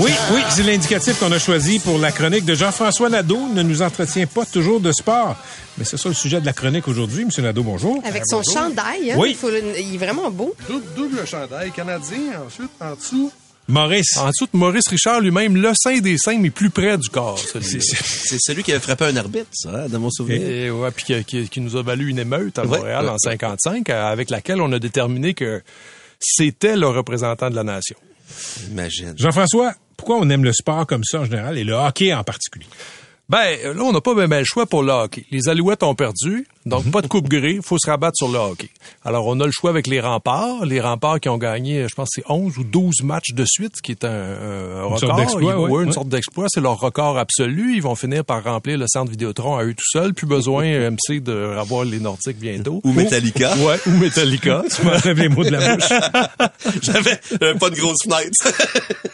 Oui, oui, c'est l'indicatif qu'on a choisi pour la chronique de Jean-François Nadeau. Ne nous entretient pas toujours de sport. Mais c'est ça le sujet de la chronique aujourd'hui. Monsieur Nadeau, bonjour. Avec son chandail, hein, Oui. il, faut le- il est vraiment beau. Double, double chandail canadien. Ensuite, en dessous, Maurice. en dessous de Maurice Richard lui-même, le sein des seins, mais plus près du corps. C'est celui qui avait frappé un arbitre, ça, hein, dans mon souvenir. Et ouais, puis qui, qui- qui nous a valu une émeute à Montréal ouais, en ouais. 55, euh, avec laquelle on a déterminé que c'était le représentant de la nation. Imagine. Jean-François, pourquoi on aime le sport comme ça en général et le hockey en particulier? Ben, là, on n'a pas bien le choix pour le hockey. Les Alouettes ont perdu, donc pas de coupe gris, faut se rabattre sur le hockey. Alors, on a le choix avec les remparts. Les remparts qui ont gagné, je pense, c'est 11 ou 12 matchs de suite, ce qui est un, un record. sorte d'exploit, Ils- ouais, ouais, une sorte d'exploit. C'est leur record absolu. Ils vont finir par remplir le centre Vidéotron à eux tout seuls. Plus besoin, MC, de revoir les Nordiques bientôt. Ou Metallica. Ouais, ou Metallica. Tu m'enlèves les mots de la bouche. J'avais j'avais pas de grosse fenêtre.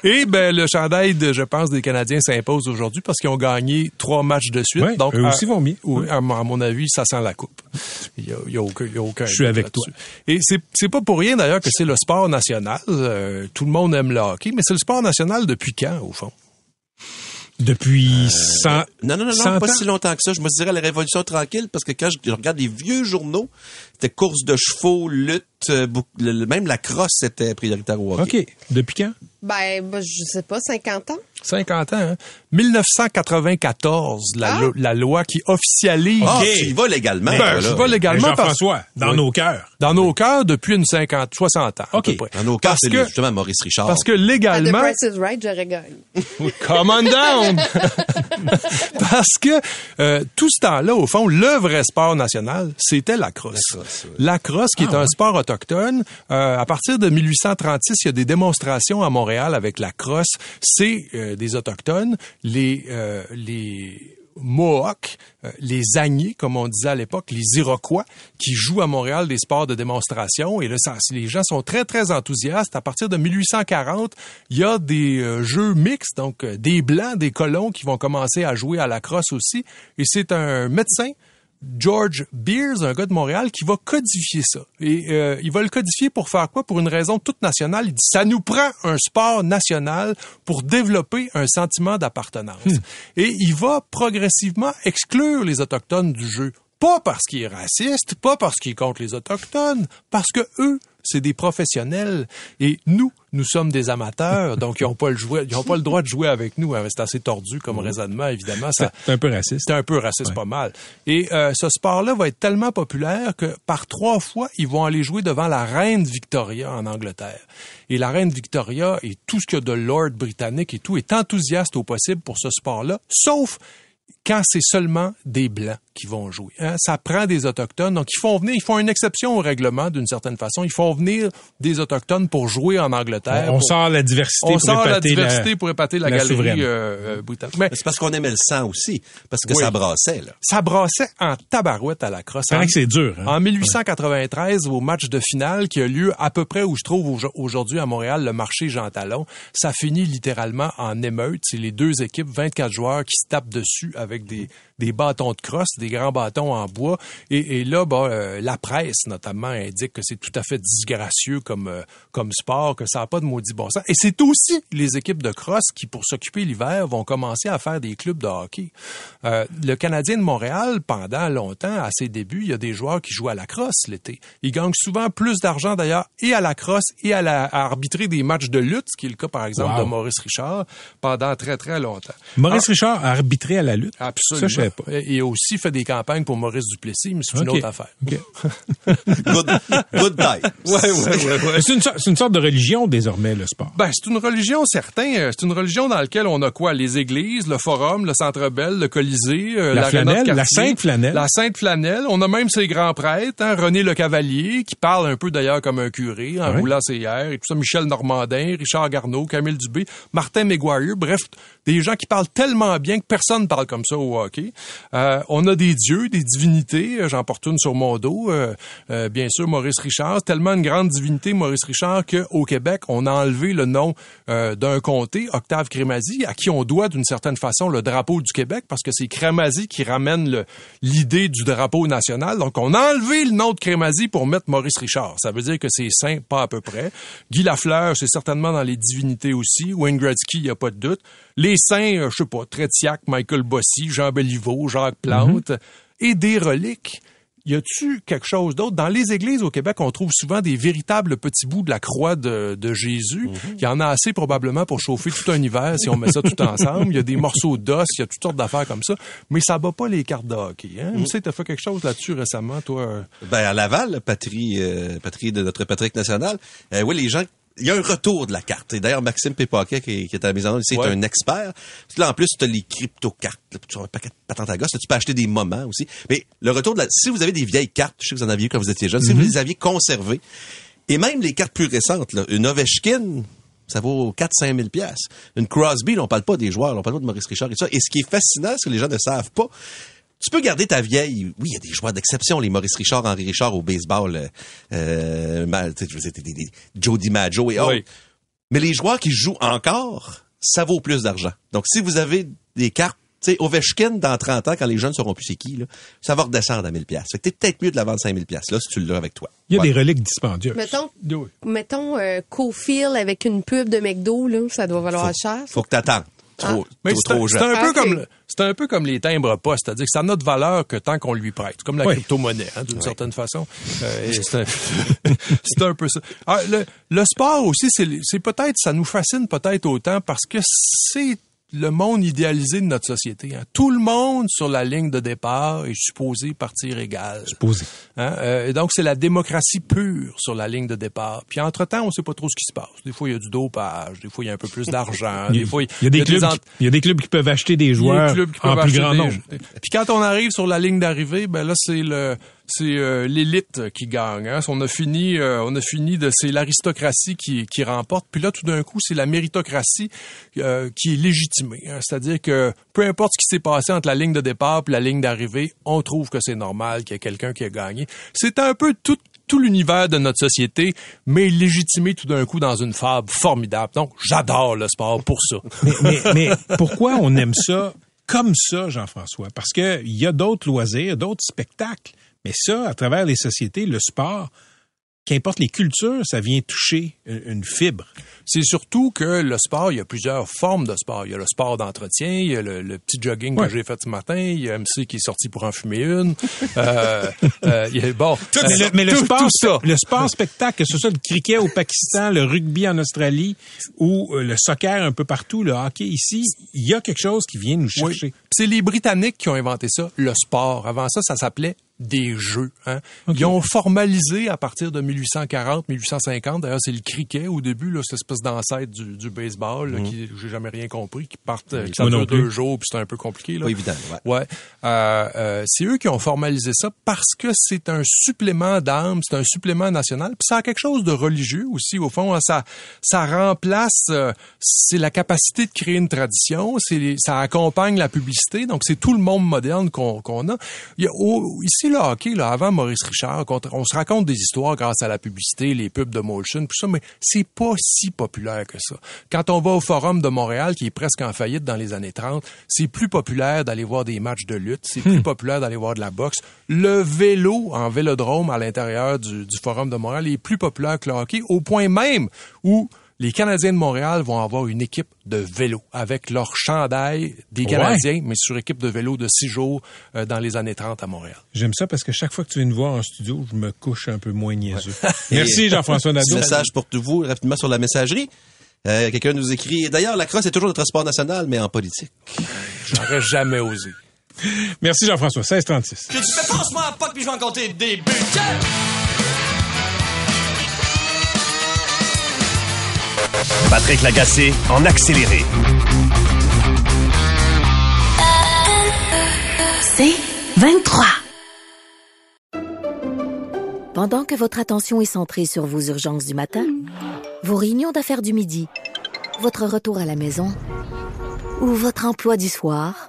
Et ben le chandail, de, je pense, des Canadiens s'impose aujourd'hui parce qu'ils ont gagné trois matchs de suite. Ouais, Donc, eux à- aussi vont bien. Oui, à, mon- à mon avis, ça sent la coupe. Il y a, y a aucun, y a aucun Je suis avec là-dessus. Et c'est c'est pas pour rien d'ailleurs que c'est le sport national. Euh, tout le monde aime le hockey, mais c'est le sport national depuis quand au fond? Depuis 100, Non, non, non, 100 non, pas ans? si longtemps que ça. Je me dirais la Révolution tranquille parce que quand je regarde les vieux journaux, c'était course de chevaux, lutte, euh, beaucoup- le- le- même la crosse était prioritaire au hockey. OK. Depuis quand? Ben, ben, je sais pas, 50 ans? 50 ans. Hein? 1994, la, Ah! lo- la loi qui officialise. Ah, tu y vas légalement. Ben, je vais légalement parce Jean-François, dans Oui. nos cœurs. dans nos cœurs depuis une 50, 60 ans. à OK. peu près. Dans nos cas, Parce c'est que- justement Maurice Richard. Parce que À The légalement, Price is Right, j'aurais gagné. Come on down! Parce que euh, tout ce temps-là, au fond, le vrai sport national, c'était la crosse. La crosse, ouais. La crosse, qui est un sport autochtone. Euh, à partir de 1836, il y a des démonstrations à Montréal avec la crosse. C'est euh, des autochtones, les euh, les Mohawks, euh, les Agnés, comme on disait à l'époque, les Iroquois, qui jouent à Montréal des sports de démonstration. Et là, ça, les gens sont très, très enthousiastes. À partir de 1840, il y a des euh, jeux mixtes, donc euh, des Blancs, des colons qui vont commencer à jouer à la crosse aussi. Et c'est un médecin George Beers, un gars de Montréal, qui va codifier ça. Et euh, il va le codifier pour faire quoi? Pour une raison toute nationale. Il dit, ça nous prend un sport national pour développer un sentiment d'appartenance. Et il va progressivement exclure les Autochtones du jeu. Pas parce qu'il est raciste, pas parce qu'il est contre les Autochtones, parce que eux, c'est des professionnels. Et nous, nous sommes des amateurs, donc ils n'ont pas, le ils ont pas le droit de jouer avec nous. hein. C'est assez tordu comme raisonnement, évidemment. Ça, C'est un peu raciste. c'est un peu raciste, pas mal. Et euh, ce sport-là va être tellement populaire que par trois fois, ils vont aller jouer devant la reine Victoria en Angleterre. Et la reine Victoria et tout ce qu'il y a de lord britannique et tout est enthousiaste au possible pour ce sport-là, sauf quand c'est seulement des blancs qui vont jouer. hein? Ça prend des autochtones, donc ils font venir, ils font une exception au règlement d'une certaine façon. Ils font venir des autochtones pour jouer en Angleterre. On, on pour- sort la diversité on pour sort la épater diversité pour épater la, la galerie euh, euh, britannique. Mais c'est parce qu'on aimait le sang aussi. Parce que Oui. ça brassait, là. ça brassait en tabarouette à la crosse. C'est vrai En- que c'est dur. hein? En 1893, au match de finale qui a lieu à peu près où je trouve aujo- aujourd'hui à Montréal, le marché Jean Talon, ça finit littéralement en émeute. C'est les deux équipes, 24 joueurs qui se tapent dessus avec des, des bâtons de crosse, des grands bâtons en bois. Et, et là, bah, euh, la presse notamment indique que c'est tout à fait disgracieux comme, euh, comme sport, que ça n'a pas de maudit bon sens. Et c'est aussi les équipes de crosse qui, pour s'occuper l'hiver, vont commencer à faire des clubs de hockey. Euh, le Canadien de Montréal, pendant longtemps, à ses débuts, il y a des joueurs qui jouent à la crosse l'été. Ils gagnent souvent plus d'argent d'ailleurs et à la crosse et à, la, à arbitrer des matchs de lutte, ce qui est le cas par exemple Wow. de Maurice Richard, pendant très très longtemps. Maurice Richard a arbitré à la lutte? Absolument. Ça, je savais pas. Et aussi fait des campagnes pour Maurice Duplessis, mais c'est une autre affaire. OK. Good, good time. Ouais, ouais, ouais, ouais. C'est une, sorte- c'est une sorte de religion désormais, le sport. Ben, c'est une religion, certain. Euh, C'est une religion dans laquelle on a quoi? Les églises, le forum, le centre belle, le colisée, euh, La de flanelle, la Sainte Flanelle. La Sainte Flanelle. On a même ses grands prêtres, hein, René Le Cavalier, qui parle un peu d'ailleurs comme un curé, en Ouais. roulant ses airs, et tout ça. Michel Normandin, Richard Garneau, Camille Dubé, Martin McGuire. Bref, des gens qui parlent tellement bien que personne parle comme ça au hockey. Euh, on a des dieux, des divinités. euh, J'en porte une sur mon dos. euh, euh, bien sûr, Maurice Richard. Tellement une grande divinité, Maurice Richard, qu'au Québec, on a enlevé le nom d'un comté, Octave Crémazie, à qui on doit d'une certaine façon le drapeau du Québec, parce que c'est Crémazie qui ramène l'idée du drapeau national. Donc, on a enlevé le nom de Crémazie pour mettre Maurice Richard. Ça veut dire que c'est saint, pas à peu près. Guy Lafleur, c'est certainement dans les divinités aussi. Wayne Gretzky, il n'y a pas de doute. Les saints, euh, je sais pas, Trétiac, Michael Bossy, Jean Béliveau, Jacques Plante, et des reliques. Y a-tu quelque chose d'autre? Dans les églises au Québec, on trouve souvent des véritables petits bouts de la croix de, de Jésus. Il y en a assez probablement pour chauffer tout un hiver si on met ça tout ensemble. Il y a des morceaux d'os, il y a toutes sortes d'affaires comme ça. Mais ça bat pas les cartes de hockey. Hein? Tu sais, t'as fait quelque chose là-dessus récemment, toi? Ben, à Laval, la patrie, euh, patrie de notre Patrick national, euh, oui, les gens il y a un retour de la carte. Et d'ailleurs, Maxime Pépaquet, qui, qui est à la maison, ici, Ouais. est un expert. Puis Là, en plus, tu as les crypto-cartes. là, Tu as un paquet de patentes à gosse. Là, tu peux acheter des moments aussi. Mais le retour de la... Si vous avez des vieilles cartes, je sais que vous en aviez quand vous étiez jeune, si vous les aviez conservées, et même les cartes plus récentes, là, une Ovechkin, ça vaut 4-5 000 piastres. Une Crosby, là, on parle pas des joueurs, on parle pas de Maurice Richard et tout ça. Et ce qui est fascinant, ce que les gens ne savent pas, tu peux garder ta vieille. Oui, il y a des joueurs d'exception, les Maurice Richard, Henri Richard au baseball, euh, euh, ma- tu sais, je veux dire, des, des, des Joe DiMaggio et autres. Oui. Mais les joueurs qui jouent encore, ça vaut plus d'argent. Donc, si vous avez des cartes, tu sais, Ovechkin, dans 30 ans, quand les jeunes sauront plus c'est qui, là, ça va redescendre à 1000 pièces. Fait que t'es peut-être mieux de la vendre 5000 pièces là, si tu l'as avec toi. Il y a Ouais. des reliques dispendieuses. Mettons, Oui. mettons euh, Cofield avec une pub de McDo, là, ça doit valoir cher. Faut que t'attendes. Trop, Mais trop, c'est un, c'est peu Ah, comme le- c'est un peu comme les timbres pas, c'est-à-dire que ça n'a de valeur que tant qu'on lui prête, comme la Oui. crypto-monnaie, hein, d'une certaine façon. Euh, c'est un, c'est un peu ça. Ah, le, le sport aussi, c'est c'est peut-être, ça nous fascine peut-être autant parce que c'est le monde idéalisé de notre société. hein. Tout le monde sur la ligne de départ est supposé partir égal. Posé. Hein? Euh, et donc, c'est la démocratie pure sur la ligne de départ. Puis, entre-temps, on sait pas trop ce qui se passe. Des fois, il y a du dopage. Des fois, il y a un peu plus d'argent. Des fois, il y a des clubs, ent- qui, il y a des clubs qui peuvent acheter des il y a joueurs des clubs qui en plus grand des- nombre. Puis quand on arrive sur la ligne d'arrivée, ben là c'est le c'est euh, l'élite qui gagne. Hein. On a fini euh, on a fini de c'est l'aristocratie qui qui remporte. Puis là tout d'un coup c'est la méritocratie euh, qui est légitimée. hein. C'est-à-dire que peu importe ce qui s'est passé entre la ligne de départ et la ligne d'arrivée, on trouve que c'est normal qu'il y ait quelqu'un qui a gagné. C'est un peu tout tout l'univers de notre société, mais légitimé tout d'un coup dans une fable formidable. Donc, j'adore le sport pour ça. mais, mais- mais pourquoi on aime ça comme ça, Jean-François? Parce que il y a d'autres loisirs, d'autres spectacles. Mais ça, à travers les sociétés, le sport, qu'importe les cultures, ça vient toucher une, fibre. C'est surtout que le sport, il y a plusieurs formes de sport. Il y a le sport d'entretien, il y a le, le petit jogging Ouais. que j'ai fait ce matin, il y a MC qui est sorti pour en fumer une. euh, euh, il y a, bon, mais euh, le, mais le sport, tout ça. le sport spectacle, que ce soit le cricket au Pakistan, le rugby en Australie ou euh, le soccer un peu partout, le hockey ici, il y a quelque chose qui vient nous chercher. C'est les Britanniques qui ont inventé ça, le sport. Avant ça, ça s'appelait des jeux. Hein. Ils ont formalisé à partir de 1840, 1850. D'ailleurs, c'est le cricket au début, là, cette espèce d'ancêtre du, du baseball, là, qui j'ai jamais rien compris, qui partent, euh, qui dure deux jours, puis c'est un peu compliqué. Là. Pas évident, ouais. Ouais. Euh, euh, c'est eux qui ont formalisé ça parce que c'est un supplément d'âme, c'est un supplément national, puis ça a quelque chose de religieux aussi au fond. hein. Ça, ça remplace, euh, c'est la capacité de créer une tradition, c'est ça accompagne la publicité, donc c'est tout le monde moderne qu'on qu'on a. Il y a au- ici le hockey, là, avant Maurice Richard, on se raconte des histoires grâce à la publicité, les pubs de motion, tout ça, mais c'est pas si populaire que ça. Quand on va au Forum de Montréal, qui est presque en faillite dans les années 30, c'est plus populaire d'aller voir des matchs de lutte, c'est plus populaire d'aller voir de la boxe. Le vélo en vélodrome à l'intérieur du, du Forum de Montréal est plus populaire que le hockey, au point même où les Canadiens de Montréal vont avoir une équipe de vélo avec leur chandail des Ouais. Canadiens, mais sur équipe de vélo de six jours euh, dans les années 30 à Montréal. J'aime ça parce que chaque fois que tu viens nous voir en studio, je me couche un peu moins niaiseux. Merci Jean-François Petit Nadeau. message pour vous rapidement sur la messagerie. Euh, Quelqu'un nous écrit. D'ailleurs, la crosse est toujours notre sport national, mais en politique. J'aurais jamais osé. Merci Jean-François. 1636. Que tu fais passe-moi à pas puis je vais en compter des buts. Patrick Lagacé en accéléré. C'est 23. Pendant que votre attention est centrée sur vos urgences du matin, vos réunions d'affaires du midi, votre retour à la maison ou votre emploi du soir,